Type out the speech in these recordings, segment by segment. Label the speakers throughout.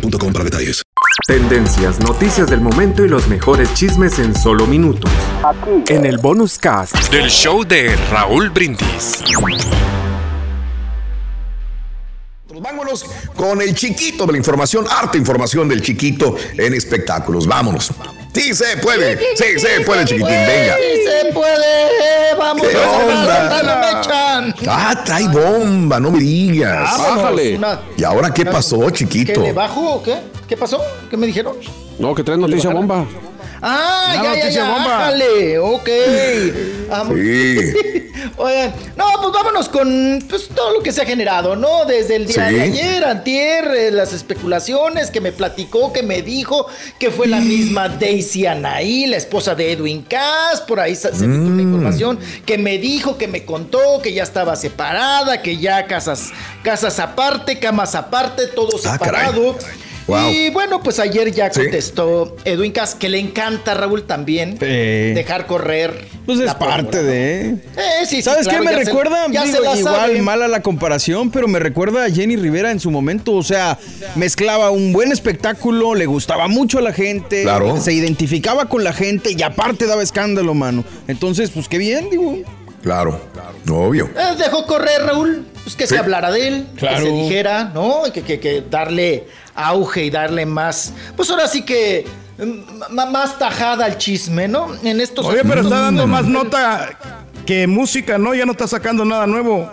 Speaker 1: boostmobile.com para detalles.
Speaker 2: Tendencias, noticias del momento y los mejores chismes en solo minutos. En el bonus cast
Speaker 3: Del show de Raúl Brindis.
Speaker 4: Vámonos con el chiquito de la información, harta información del chiquito en espectáculos. Vámonos. Sí se puede, sí se puede, chiquitín, venga.
Speaker 5: Sí se puede, vamos
Speaker 4: ¿Qué
Speaker 5: a
Speaker 4: onda? Ah, trae bomba, no me digas.
Speaker 5: Vámonos, una-
Speaker 4: ¿Y ahora qué pasó,
Speaker 5: ¿Que
Speaker 4: chiquito?
Speaker 5: le bajo o qué? ¿Qué pasó? ¿Qué me dijeron?
Speaker 6: No, que trae noticia bomba.
Speaker 5: Ah, ya, ya,
Speaker 6: noticia
Speaker 5: ya,
Speaker 6: bomba.
Speaker 5: ájale, ok.
Speaker 4: Sí.
Speaker 5: Oigan, no, pues vámonos con pues, todo lo que se ha generado, ¿no? Desde el día
Speaker 4: Sí.
Speaker 5: de ayer, antier, eh, las especulaciones que me platicó, que me dijo que fue la misma Daisy Anaí, la esposa de Edwin Cass, por ahí se, se
Speaker 4: Mm.
Speaker 5: una información, que me dijo, que me contó, que ya estaba separada, que ya casas, casas aparte, camas aparte, todo
Speaker 4: Ah, caray.
Speaker 5: separado.
Speaker 4: Wow.
Speaker 5: Y bueno, pues ayer ya
Speaker 4: Sí.
Speaker 5: contestó Edwin Cass, que le encanta a Raúl también dejar correr.
Speaker 7: Pues es
Speaker 5: la
Speaker 7: parte
Speaker 5: pólvora.
Speaker 7: de.
Speaker 5: Eh, sí, sí,
Speaker 7: ¿Sabes
Speaker 5: claro,
Speaker 7: qué me
Speaker 5: ya se-
Speaker 7: recuerda?
Speaker 5: ya
Speaker 7: Digo,
Speaker 5: se la
Speaker 7: igual
Speaker 5: sabe.
Speaker 7: mala la comparación, pero me recuerda a Jenny Rivera en su momento. O sea, mezclaba un buen espectáculo, le gustaba mucho a la gente,
Speaker 4: Claro.
Speaker 7: se identificaba con la gente y aparte daba escándalo, mano. Entonces, pues qué bien, digo.
Speaker 4: Claro, obvio.
Speaker 5: Eh, dejó correr, Raúl. Pues que
Speaker 4: Sí.
Speaker 5: se hablara de él,
Speaker 7: Claro.
Speaker 5: que se dijera, ¿no? Y Que, que, que darle auge y darle más. Pues ahora sí que. mm, más tajada al chisme, ¿no? En estos
Speaker 8: Oye, pero está dando más nota que música, ¿no? Ya no está sacando nada nuevo.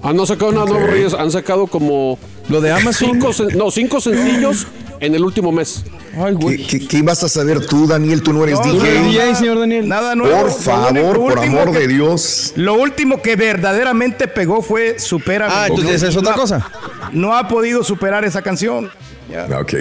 Speaker 6: Han no sacado nada nuevo, Reyes. Han sacado como.
Speaker 7: Lo de Amazon.
Speaker 6: Cinco, no, cinco sencillos en el último mes.
Speaker 7: Ay,
Speaker 4: ¿Qué,
Speaker 7: güey.
Speaker 4: qué, qué ibas a saber tú, Daniel? Tú no eres
Speaker 8: No,
Speaker 7: ¿Tú eres
Speaker 4: DJ.
Speaker 7: DJ, señor Daniel?
Speaker 8: Nada nuevo.
Speaker 4: Por favor, por amor
Speaker 8: que-
Speaker 4: de Dios.
Speaker 8: Lo último que verdaderamente pegó fue Supera.
Speaker 7: Ah, entonces esa es otra cosa.
Speaker 8: No ha podido superar esa canción.
Speaker 4: Ok.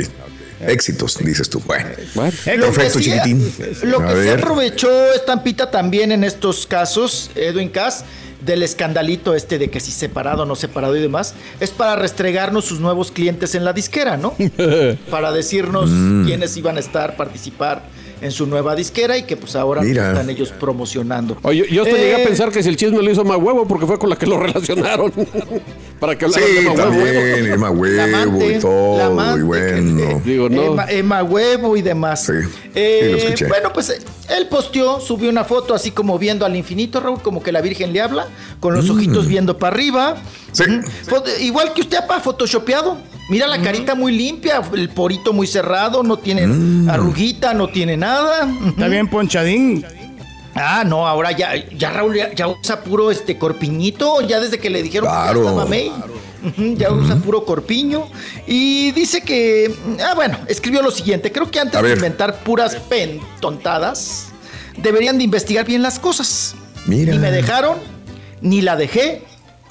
Speaker 4: Éxitos, dices tú. Bueno.
Speaker 6: Bueno.
Speaker 5: Lo que
Speaker 4: Perfecto,
Speaker 5: sí-
Speaker 4: chiquitín.
Speaker 5: Lo que se aprovechó Estampita también en estos casos, Edwin Cass, del escandalito este de que si separado o no separado y demás, es para restregarnos sus nuevos clientes en la disquera, ¿no? para decirnos
Speaker 4: Mm.
Speaker 5: quiénes iban a estar, participar en su nueva disquera y que pues ahora
Speaker 4: Mira.
Speaker 5: están ellos promocionando.
Speaker 6: Oye, yo hasta llegué a
Speaker 5: Eh,
Speaker 6: pensar que si el chisme lo hizo más huevo porque fue con la que lo relacionaron. Para que hablara
Speaker 4: Sí,
Speaker 6: de más huevo.
Speaker 4: también, Emma
Speaker 5: la
Speaker 4: Huevo
Speaker 5: amante,
Speaker 4: y todo, y bueno.
Speaker 6: Digo, no.
Speaker 5: Emma, Emma Huevo y demás.
Speaker 4: Sí,
Speaker 5: Eh,
Speaker 4: sí, lo escuché.
Speaker 5: bueno, pues él posteó, subió una foto así como viendo al infinito, Raúl, como que la Virgen le habla, con los ojitos viendo para arriba.
Speaker 4: Mm. Sí.
Speaker 5: Igual que usted, apa, photoshopeado. Mira la carita muy limpia, el porito muy cerrado, no tiene
Speaker 4: Mm.
Speaker 5: arruguita, no tiene nada.
Speaker 8: Está bien ponchadín.
Speaker 5: Ah, no, ahora ya, ya Raúl ya, ya usa puro este corpiñito, ya desde que le dijeron
Speaker 4: Claro.
Speaker 5: que ya estaba May. Ya usa puro corpiño. Y dice que. Ah, bueno, escribió lo siguiente. Creo que antes de inventar puras pentontadas, deberían de investigar bien las cosas.
Speaker 4: Mira.
Speaker 5: Ni me dejaron, ni la dejé,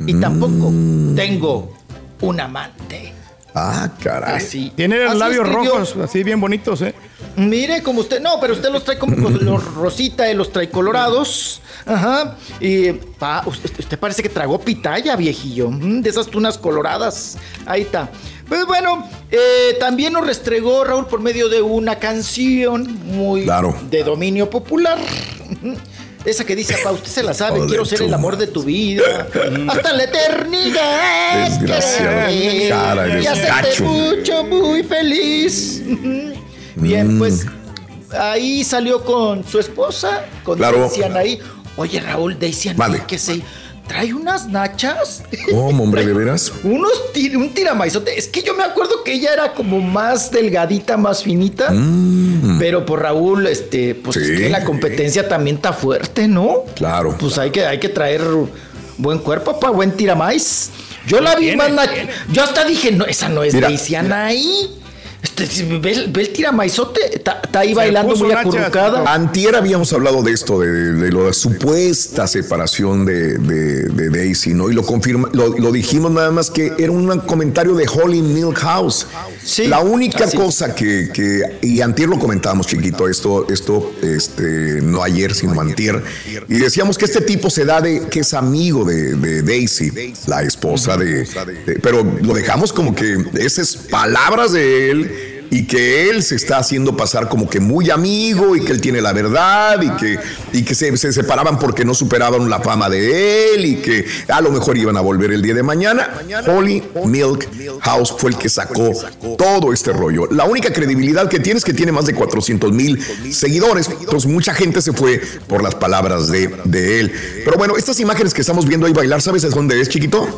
Speaker 5: y tampoco tengo un amante.
Speaker 4: Ah, caray.
Speaker 5: Así.
Speaker 8: Tiene los
Speaker 5: así
Speaker 8: labios
Speaker 5: escribió.
Speaker 8: rojos, así bien bonitos, ¿eh?
Speaker 5: Mire, como usted, no, pero usted los trae como con los rosita y los trae colorados. Ajá. Y pa, usted, usted parece que tragó pitaya, viejillo. mm, De esas tunas coloradas. Ahí está. Pues bueno, eh, también nos restregó Raúl por medio de una canción muy
Speaker 4: Claro.
Speaker 5: de dominio popular. Esa que dice, pa, usted se la sabe,
Speaker 4: Joder,
Speaker 5: quiero ser el amor de tu vida. Hasta la eternidad.
Speaker 4: Desgraciado. Cara,
Speaker 5: y hacerte mucho, muy feliz. Ujú. Bien,
Speaker 4: Mm.
Speaker 5: pues ahí salió con su esposa, con
Speaker 4: Claro.
Speaker 5: Daisy Anaí. Oye, Raúl, Daisy Anaí,
Speaker 4: Vale.
Speaker 5: que se trae unas nachas.
Speaker 4: ¿Cómo, hombre, de veras?
Speaker 5: Unos tir- un tiramaizote. Es que yo me acuerdo que ella era como más delgadita, más finita. Pero por Raúl, este, pues es
Speaker 4: Mm.
Speaker 5: Que la competencia también está fuerte, ¿no?
Speaker 4: Claro.
Speaker 5: Pues hay que, hay que traer buen cuerpo para buen tiramais. Yo la vi más nach- Yo hasta dije, no, esa no es
Speaker 4: Mira.
Speaker 5: Daisy Anaí. Este, si ve, el- ve el tiramaizote, está está ahí bailando muy acurrucada.
Speaker 4: Antier habíamos hablado de esto, de, de la supuesta separación de, de- de Daisy, ¿no? Y lo confirma, lo, lo dijimos nada más que era un comentario de Holly Milhouse.
Speaker 5: Sí,
Speaker 4: la única
Speaker 5: así
Speaker 4: cosa que, que- y antier lo comentábamos, chiquito, esto, esto, este, no ayer, sino antier, y decíamos que este tipo se da de que es amigo de, de Daisy, la esposa de, de- pero lo dejamos como que esas palabras de él y que él se está haciendo pasar como que muy amigo y que él tiene la verdad y que, y que se, se separaban porque no superaban la fama de él y que a lo mejor iban a volver el día de mañana. Holly Milk House fue el que sacó todo este rollo. La única credibilidad que tiene es que tiene más de 400 mil seguidores. Entonces mucha gente se fue por las palabras de, de él. Pero bueno, estas imágenes que estamos viendo ahí bailar, ¿sabes de dónde es, chiquito?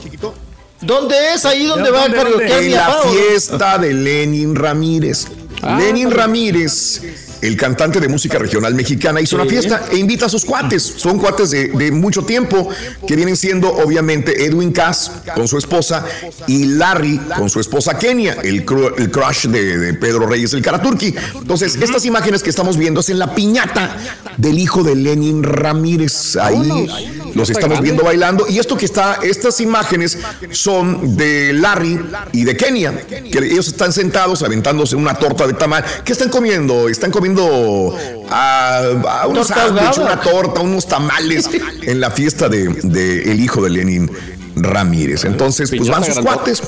Speaker 5: ¿Dónde es? Ahí donde va mi
Speaker 4: En la fiesta de Lenin Ramírez.
Speaker 6: Ah,
Speaker 4: Lenin. Ramírez, el cantante de música regional mexicana, hizo una fiesta e invita a sus cuates. Son cuates de, de mucho tiempo que vienen siendo obviamente Edwin Cass con su esposa y Larry con su esposa Kenia, el, cru- el crush de, de Pedro Reyes el Karaturki. Entonces, estas imágenes que estamos viendo es en la piñata del hijo de Lenin Ramírez. Ahí los estamos viendo bailando. Y esto que está, estas imágenes son de Larry y de Kenia, que ellos están sentados aventándose una torta de tamal. ¿Qué están comiendo? Están comiendo ah, ah, un
Speaker 5: Torta
Speaker 4: sándwich,
Speaker 5: ahogada.
Speaker 4: una torta, unos tamales en la fiesta de, de el hijo de Lenin. Ramírez. Entonces, pues van sus cuates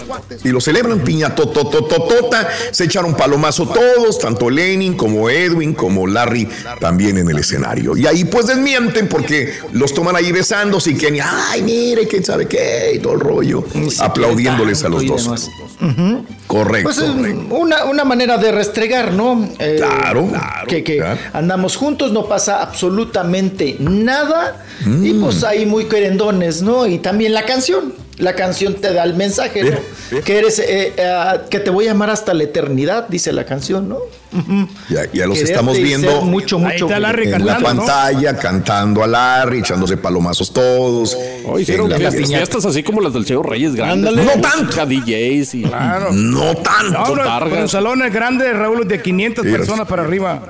Speaker 4: y lo celebran piñatotototota. Se echaron palomazo todos, tanto Lenin como Edwin, como Larry, también en el escenario. Y ahí pues desmienten porque los toman ahí besándose y que, ay, mire, quién sabe qué, y todo el rollo, aplaudiéndoles a los dos. Correcto.
Speaker 5: Pues es
Speaker 4: correcto.
Speaker 5: una, una manera de restregar, ¿no? Eh,
Speaker 4: Claro, claro,
Speaker 5: Que, que
Speaker 4: claro.
Speaker 5: andamos juntos, no pasa absolutamente nada.
Speaker 4: Mm.
Speaker 5: Y pues ahí muy querendones, ¿no? Y también la canción. La canción te da el mensaje, ¿no? Que eres, eh, eh, que te voy a amar hasta la eternidad, dice la canción, ¿no?
Speaker 4: Ya, ya los
Speaker 5: Quererte
Speaker 4: estamos viendo
Speaker 5: mucho,
Speaker 8: Ahí
Speaker 5: mucho.
Speaker 8: está Larry
Speaker 4: en la pantalla, cantando a Larry, echándose palomazos todos.
Speaker 6: Oh, hicieron
Speaker 4: En la
Speaker 6: fiestas, así como las del señor Reyes Grandes.
Speaker 7: Ándale.
Speaker 4: No
Speaker 6: Música, DJs y...
Speaker 8: Claro.
Speaker 4: No tanto.
Speaker 8: No, pero salones grandes, Raúl, de 500
Speaker 4: Sí,
Speaker 8: personas para arriba.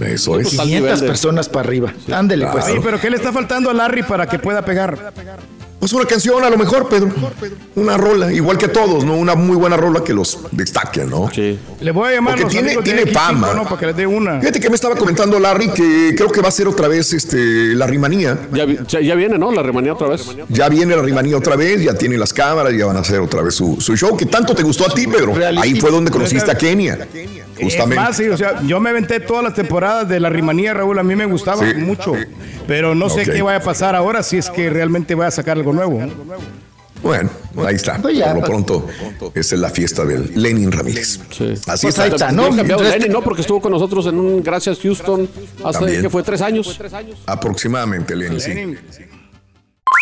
Speaker 4: Eso es.
Speaker 6: Pues, al
Speaker 5: 500
Speaker 6: nivel de-
Speaker 5: personas para arriba. Ándele, pues.
Speaker 8: Sí, pero ¿qué le está faltando a Larry para que pueda pegar?
Speaker 4: Pues una canción a lo mejor, Pedro. Una rola, igual que todos, ¿no? Una muy buena rola que los destaquen, ¿no?
Speaker 6: Sí.
Speaker 8: Le voy a llamar a
Speaker 4: Porque
Speaker 8: los
Speaker 4: tiene- tiene
Speaker 8: de X5,
Speaker 4: fama.
Speaker 8: ¿no? Para que les dé una.
Speaker 4: Fíjate que me estaba comentando Larry que creo que va a ser otra vez este, la rimanía.
Speaker 6: Ya, ya, ya viene, ¿no? La remanía otra vez.
Speaker 4: Ya viene la rimanía otra vez, ya tiene las cámaras, ya van a hacer otra vez su, su show. que tanto te gustó a ti, Pedro? Ahí fue donde conociste a Kenia.
Speaker 8: Es
Speaker 4: Justamente.
Speaker 8: más, sí, o sea, yo me aventé todas las temporadas de la rimanía, Raúl, a mí me gustaba
Speaker 4: Sí.
Speaker 8: mucho. Pero no sé qué vaya a pasar ahora si es que realmente voy a sacar algo nuevo.
Speaker 4: Bueno, ahí está.
Speaker 5: Pues ya,
Speaker 4: Por lo pronto, esa es la fiesta del Lenin Ramírez.
Speaker 6: Sí.
Speaker 4: Así
Speaker 5: Pues ahí
Speaker 4: está.
Speaker 5: está, ¿no?
Speaker 6: Lenny, ¿no? Porque estuvo con nosotros en un Gracias Houston hace que fue tres años.
Speaker 4: Aproximadamente, Lenin, sí.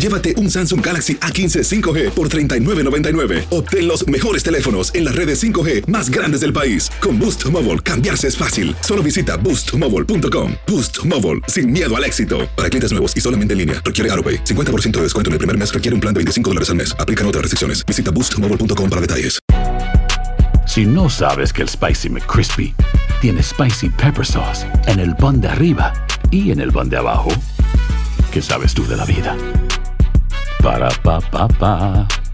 Speaker 1: llévate un Samsung Galaxy A15 5G por $39.99. Obtén los mejores teléfonos en las redes 5G más grandes del país. Con Boost Mobile, cambiarse es fácil. Solo visita boostmobile.com. Boost Mobile, sin miedo al éxito. Para clientes nuevos y solamente en línea, requiere AroPay. 50% de descuento en el primer mes requiere un plan de 25 dólares al mes. Aplican otras restricciones. Visita boostmobile.com para detalles.
Speaker 9: Si no sabes que el Spicy McCrispy tiene Spicy Pepper Sauce en el pan de arriba y en el pan de abajo, ¿qué sabes tú de la vida? Para, pa, pa, pa.